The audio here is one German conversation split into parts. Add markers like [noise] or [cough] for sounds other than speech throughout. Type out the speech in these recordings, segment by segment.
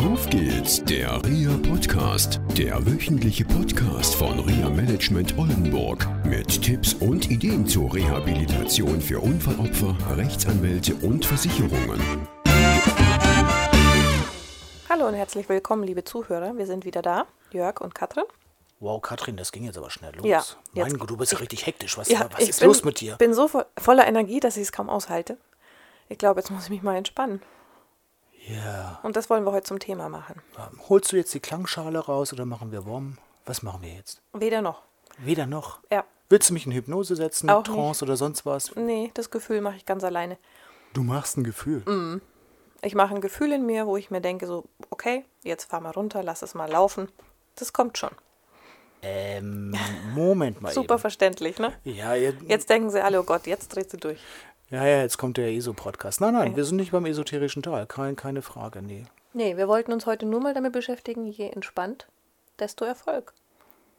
Auf geht's, der RIA Podcast, der wöchentliche Podcast von RIA Management Oldenburg mit Tipps und Ideen zur Rehabilitation für Unfallopfer, Rechtsanwälte und Versicherungen. Hallo und herzlich willkommen, liebe Zuhörer. Wir sind wieder da, Jörg und Katrin. Wow, Katrin, das ging jetzt aber schnell los. Ja, mein Gott, du bist ja richtig hektisch. Was, Ja, was ich ist bin, los mit dir? bin so vo voller Energie, dass ich es kaum aushalte. Ich glaube, jetzt muss ich mich mal entspannen. Ja. Und das wollen wir heute zum Thema machen. Holst du jetzt die Klangschale raus oder machen wir Wom? Was machen wir jetzt? Weder noch. Weder noch. Ja. Willst du mich in Hypnose setzen, Auch Trance oder sonst was? Nee, das Gefühl mache ich ganz alleine. Du machst ein Gefühl. Mm. Ich mache ein Gefühl in mir, wo ich mir denke, so, okay, jetzt fahr mal runter, lass es mal laufen. Das kommt schon. Ähm, Moment mal [laughs] Super eben. verständlich, ne? Ja, ja, Jetzt denken sie alle, oh Gott, jetzt dreht sie durch. Ja, ja, jetzt kommt der ESO-Podcast. Nein, nein, wir sind nicht beim esoterischen Teil. Kein, keine Frage, nee. Nee, wir wollten uns heute nur mal damit beschäftigen, je entspannt, desto Erfolg.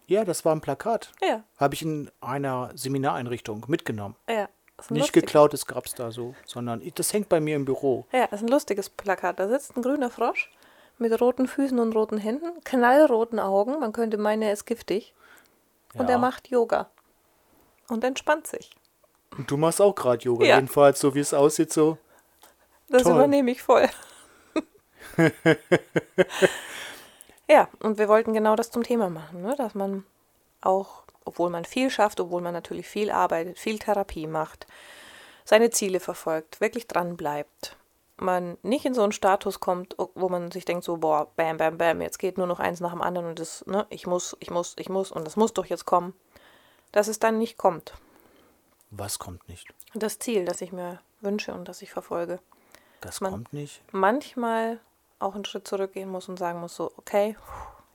Ja, das war ein Plakat. Ja, Habe ich in einer Seminareinrichtung mitgenommen. ja. Nicht lustig- geklaut, das gab's da so, sondern ich- das hängt bei mir im Büro. Ja, ist ein lustiges Plakat. Da sitzt ein grüner Frosch mit roten Füßen und roten Händen, knallroten Augen. Man könnte meinen, er ist giftig. Und Ja. er macht Yoga. Und entspannt sich. Und du machst auch gerade Yoga, Ja. jedenfalls, so wie es aussieht, so. Das Toll. übernehme ich voll. [laughs] ja, und wir wollten genau das zum Thema machen, ne? dass man auch, obwohl man viel schafft, obwohl man natürlich viel arbeitet, viel Therapie macht, seine Ziele verfolgt, wirklich dran bleibt, man nicht in so einen Status kommt, wo man sich denkt so, boah, bam, bam, bam, jetzt geht nur noch eins nach dem anderen und das, ne, ich muss, ich muss, ich muss und das muss doch jetzt kommen, dass es dann nicht kommt. Was kommt nicht? Das Ziel, das ich mir wünsche und das ich verfolge. Das Man- kommt nicht. manchmal auch einen Schritt zurückgehen muss und sagen muss, so, okay,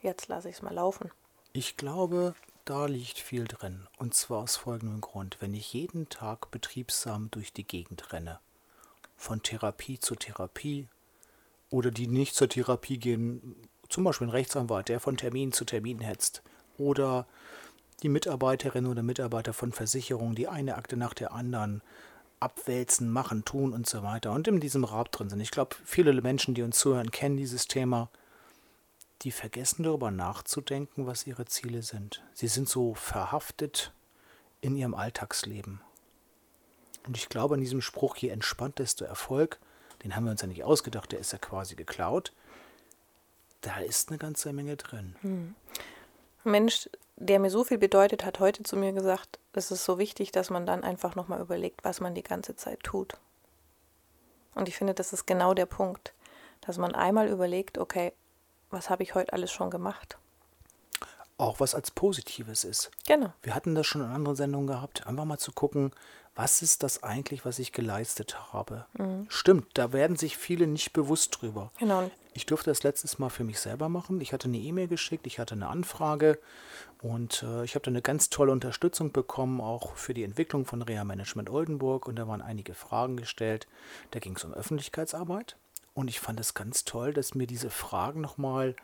jetzt lasse ich es mal laufen. Ich glaube, da liegt viel drin. Und zwar aus folgendem Grund. Wenn ich jeden Tag betriebsam durch die Gegend renne, von Therapie zu Therapie, oder die nicht zur Therapie gehen, zum Beispiel ein Rechtsanwalt, der von Termin zu Termin hetzt, oder die Mitarbeiterin oder Mitarbeiter von Versicherungen, die eine Akte nach der anderen abwälzen, machen, tun und so weiter und in diesem Rab drin sind. Ich glaube, viele Menschen, die uns zuhören, kennen dieses Thema die vergessen darüber nachzudenken, was ihre Ziele sind. Sie sind so verhaftet in ihrem Alltagsleben. Und ich glaube an diesem Spruch, je entspannt, desto Erfolg, den haben wir uns ja nicht ausgedacht, der ist ja quasi geklaut. Da ist eine ganze Menge drin. Ein Mensch, der mir so viel bedeutet, hat heute zu mir gesagt, es ist so wichtig, dass man dann einfach nochmal überlegt, was man die ganze Zeit tut. Und ich finde, das ist genau der Punkt, dass man einmal überlegt, okay, was habe ich heute alles schon gemacht? Auch was als Positives ist. Genau. Wir hatten das schon in anderen Sendungen gehabt, einfach mal zu gucken, was ist das eigentlich, was ich geleistet habe. Stimmt, da werden sich viele nicht bewusst drüber. Genau. Ich durfte das letztes Mal für mich selber machen. Ich hatte eine E-Mail geschickt, ich hatte eine Anfrage und äh, ich habe da eine ganz tolle Unterstützung bekommen, auch für die Entwicklung von Reha Management Oldenburg. Und da waren einige Fragen gestellt. Da ging es um Öffentlichkeitsarbeit. Und ich fand es ganz toll, dass mir diese Fragen nochmal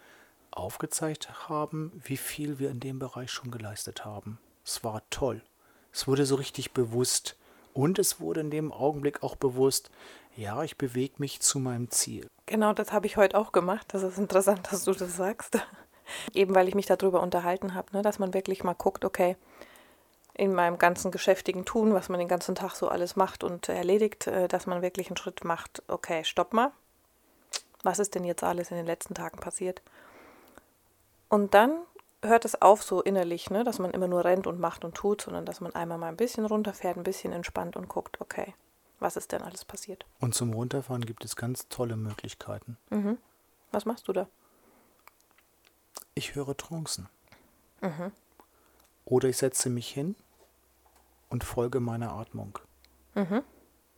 aufgezeigt haben, wie viel wir in dem Bereich schon geleistet haben. Es war toll. Es wurde so richtig bewusst. Und es wurde in dem Augenblick auch bewusst, ja, ich bewege mich zu meinem Ziel. Genau, das habe ich heute auch gemacht. Das ist interessant, [laughs] dass du das sagst. [laughs] Eben weil ich mich darüber unterhalten habe, ne, dass man wirklich mal guckt, okay, in meinem ganzen geschäftigen Tun, was man den ganzen Tag so alles macht und erledigt, äh, dass man wirklich einen Schritt macht, okay, stopp mal. Was ist denn jetzt alles in den letzten Tagen passiert? Und dann hört es auf so innerlich, ne, dass man immer nur rennt und macht und tut, sondern dass man einmal mal ein bisschen runterfährt, ein bisschen entspannt und guckt, okay, was ist denn alles passiert? Und zum Runterfahren gibt es ganz tolle Möglichkeiten. Was machst du da? Ich höre Trancen. Oder ich setze mich hin und folge meiner Atmung.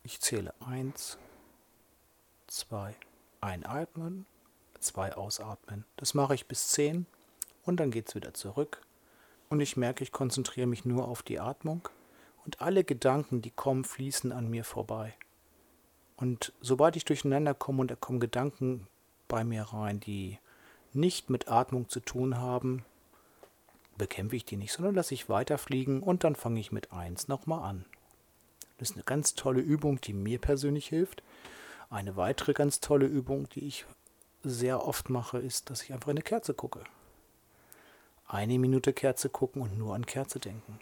Ich zähle eins, zwei, einatmen, zwei ausatmen. Das mache ich bis zehn und dann geht es wieder zurück. Und ich merke, ich konzentriere mich nur auf die Atmung und alle Gedanken, die kommen, fließen an mir vorbei. Und sobald ich durcheinander komme und da kommen Gedanken bei mir rein, die nicht mit Atmung zu tun haben, bekämpfe ich die nicht, sondern lasse ich weiterfliegen und dann fange ich mit 1 nochmal an. Das ist eine ganz tolle Übung, die mir persönlich hilft. Eine weitere ganz tolle Übung, die ich sehr oft mache, ist, dass ich einfach in eine Kerze gucke. Eine Minute Kerze gucken und nur an Kerze denken.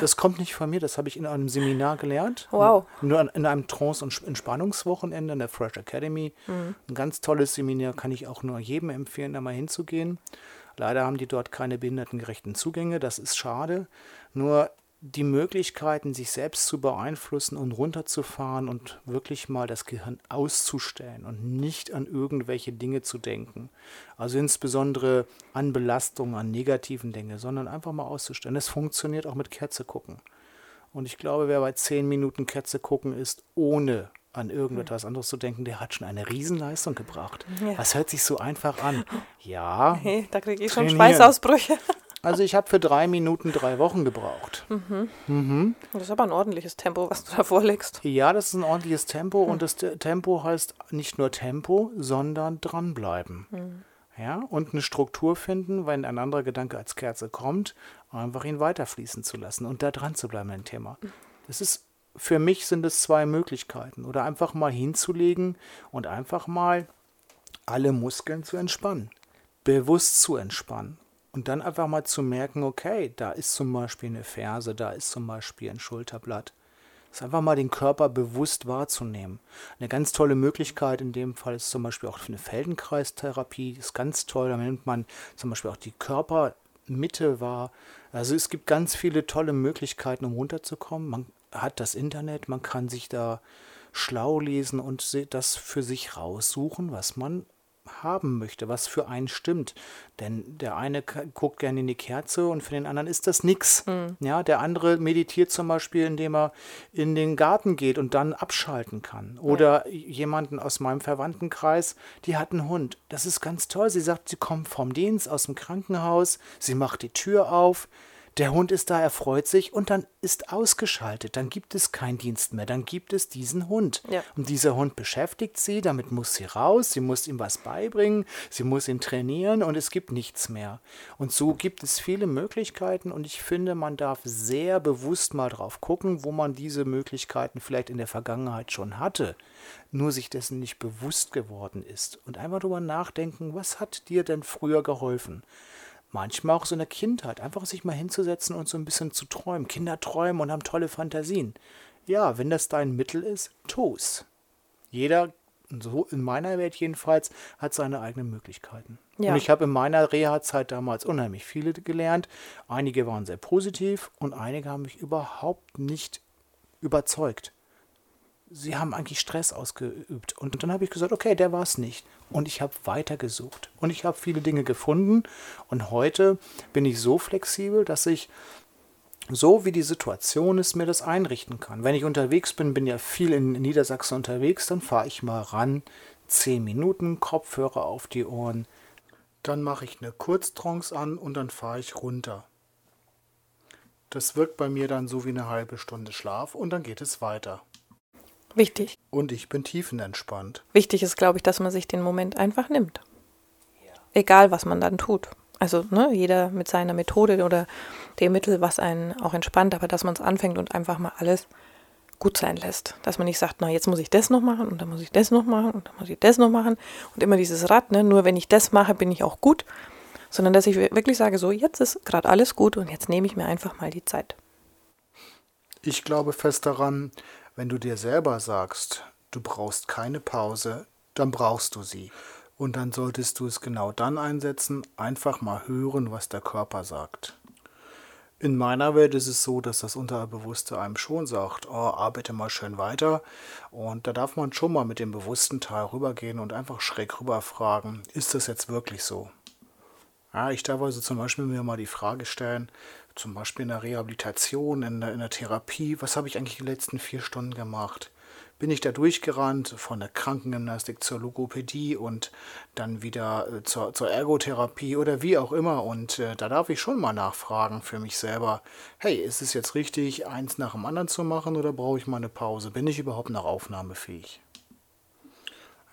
Das kommt nicht von mir, das habe ich in einem Seminar gelernt. Wow. Nur in einem Trance- und Entspannungswochenende in der Fresh Academy. Mhm. Ein ganz tolles Seminar, kann ich auch nur jedem empfehlen, da mal hinzugehen. Leider haben die dort keine behindertengerechten Zugänge, das ist schade. Nur die Möglichkeiten, sich selbst zu beeinflussen und runterzufahren und wirklich mal das Gehirn auszustellen und nicht an irgendwelche Dinge zu denken. Also insbesondere an Belastungen, an negativen Dinge, sondern einfach mal auszustellen. Es funktioniert auch mit Kerze gucken. Und ich glaube, wer bei zehn Minuten Kerze gucken ist, ohne an irgendetwas anderes zu denken, der hat schon eine Riesenleistung gebracht. Ja. Das hört sich so einfach an. Ja. [laughs] Hey, da kriege ich schon. Schweißausbrüche. Also ich habe für drei Minuten drei Wochen gebraucht. Mhm. Mhm. Das ist aber ein ordentliches Tempo, was du da vorlegst. Ja, das ist ein ordentliches Tempo mhm. und das Tempo heißt nicht nur Tempo, sondern dranbleiben. Mhm. Ja, und eine Struktur finden, wenn ein anderer Gedanke als Kerze kommt, einfach ihn weiterfließen zu lassen und da dran zu bleiben ein Thema. Das ist für mich sind es zwei Möglichkeiten. Oder einfach mal hinzulegen und einfach mal alle Muskeln zu entspannen. Bewusst zu entspannen. Und dann einfach mal zu merken, okay, da ist zum Beispiel eine Ferse, da ist zum Beispiel ein Schulterblatt. Das ist einfach mal den Körper bewusst wahrzunehmen. Eine ganz tolle Möglichkeit in dem Fall ist zum Beispiel auch eine Feldenkreistherapie. Das ist ganz toll. Da nimmt man zum Beispiel auch die Körpermitte wahr. Also es gibt ganz viele tolle Möglichkeiten, um runterzukommen. Man hat das Internet, man kann sich da schlau lesen und das für sich raussuchen, was man haben möchte, was für einen stimmt. Denn der eine guckt gerne in die Kerze und für den anderen ist das nichts. Mhm. Ja, der andere meditiert zum Beispiel, indem er in den Garten geht und dann abschalten kann. Oder ja. jemanden aus meinem Verwandtenkreis, die hat einen Hund. Das ist ganz toll. Sie sagt, sie kommt vom Dienst aus dem Krankenhaus, sie macht die Tür auf, der Hund ist da, er freut sich und dann ist ausgeschaltet. Dann gibt es keinen Dienst mehr. Dann gibt es diesen Hund. Ja. Und dieser Hund beschäftigt sie, damit muss sie raus, sie muss ihm was beibringen, sie muss ihn trainieren und es gibt nichts mehr. Und so gibt es viele Möglichkeiten und ich finde, man darf sehr bewusst mal drauf gucken, wo man diese Möglichkeiten vielleicht in der Vergangenheit schon hatte, nur sich dessen nicht bewusst geworden ist. Und einmal darüber nachdenken, was hat dir denn früher geholfen? Manchmal auch so in der Kindheit, einfach sich mal hinzusetzen und so ein bisschen zu träumen. Kinder träumen und haben tolle Fantasien. Ja, wenn das dein Mittel ist, tu's. Jeder, so in meiner Welt jedenfalls, hat seine eigenen Möglichkeiten. Ja. Und ich habe in meiner Reha-Zeit damals unheimlich viele gelernt. Einige waren sehr positiv und einige haben mich überhaupt nicht überzeugt sie haben eigentlich Stress ausgeübt. Und dann habe ich gesagt, okay, der war es nicht. Und ich habe weitergesucht. Und ich habe viele Dinge gefunden. Und heute bin ich so flexibel, dass ich so wie die Situation ist, mir das einrichten kann. Wenn ich unterwegs bin, bin ja viel in Niedersachsen unterwegs, dann fahre ich mal ran, zehn Minuten, Kopfhörer auf die Ohren. Dann mache ich eine Kurztrance an und dann fahre ich runter. Das wirkt bei mir dann so wie eine halbe Stunde Schlaf und dann geht es weiter. Wichtig. Und ich bin tiefenentspannt. Wichtig ist, glaube ich, dass man sich den Moment einfach nimmt. Ja. Egal, was man dann tut. Also ne, jeder mit seiner Methode oder dem Mittel, was einen auch entspannt, aber dass man es anfängt und einfach mal alles gut sein lässt. Dass man nicht sagt, na, jetzt muss ich das noch machen und dann muss ich das noch machen und dann muss ich das noch machen. Und immer dieses Rad, ne, nur wenn ich das mache, bin ich auch gut. Sondern dass ich wirklich sage, so, jetzt ist gerade alles gut und jetzt nehme ich mir einfach mal die Zeit. Ich glaube fest daran, wenn du dir selber sagst, du brauchst keine Pause, dann brauchst du sie. Und dann solltest du es genau dann einsetzen, einfach mal hören, was der Körper sagt. In meiner Welt ist es so, dass das Unterbewusste einem schon sagt, oh, arbeite mal schön weiter. Und da darf man schon mal mit dem bewussten Teil rübergehen und einfach schräg rüber fragen, ist das jetzt wirklich so? Ja, ich darf also zum Beispiel mir mal die Frage stellen, zum Beispiel in der Rehabilitation, in der, in der Therapie, was habe ich eigentlich die letzten vier Stunden gemacht? Bin ich da durchgerannt von der Krankengymnastik zur Logopädie und dann wieder äh, zur, zur Ergotherapie oder wie auch immer? Und äh, da darf ich schon mal nachfragen für mich selber, hey, ist es jetzt richtig, eins nach dem anderen zu machen oder brauche ich mal eine Pause? Bin ich überhaupt noch aufnahmefähig?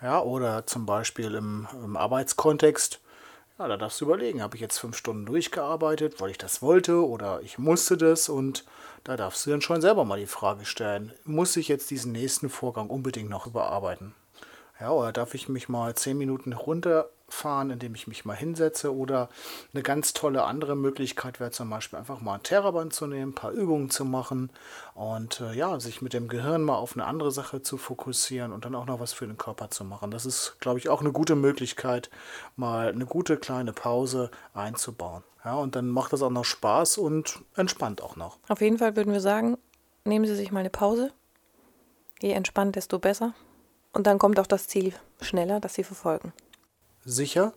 Ja, oder zum Beispiel im, im Arbeitskontext, ja, da darfst du überlegen, habe ich jetzt fünf Stunden durchgearbeitet, weil ich das wollte oder ich musste das und da darfst du dann schon selber mal die Frage stellen, muss ich jetzt diesen nächsten Vorgang unbedingt noch überarbeiten? Ja, oder darf ich mich mal zehn Minuten runterfahren, indem ich mich mal hinsetze? Oder eine ganz tolle andere Möglichkeit wäre zum Beispiel einfach mal ein Terraband zu nehmen, ein paar Übungen zu machen und äh, ja, sich mit dem Gehirn mal auf eine andere Sache zu fokussieren und dann auch noch was für den Körper zu machen. Das ist, glaube ich, auch eine gute Möglichkeit, mal eine gute kleine Pause einzubauen. Ja, und dann macht das auch noch Spaß und entspannt auch noch. Auf jeden Fall würden wir sagen, nehmen Sie sich mal eine Pause. Je entspannt, desto besser. Und dann kommt auch das Ziel schneller, das Sie verfolgen. Sicher?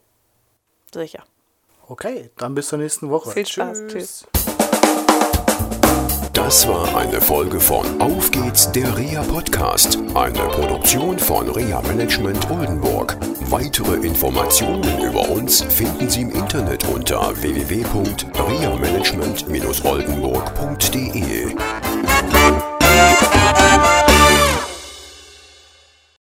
Sicher. Okay, dann bis zur nächsten Woche. Viel Spaß. Tschüss. Das war eine Folge von Auf geht's, der REA Podcast, eine Produktion von REA Management Oldenburg. Weitere Informationen über uns finden Sie im Internet unter www.reamanagement-oldenburg.de.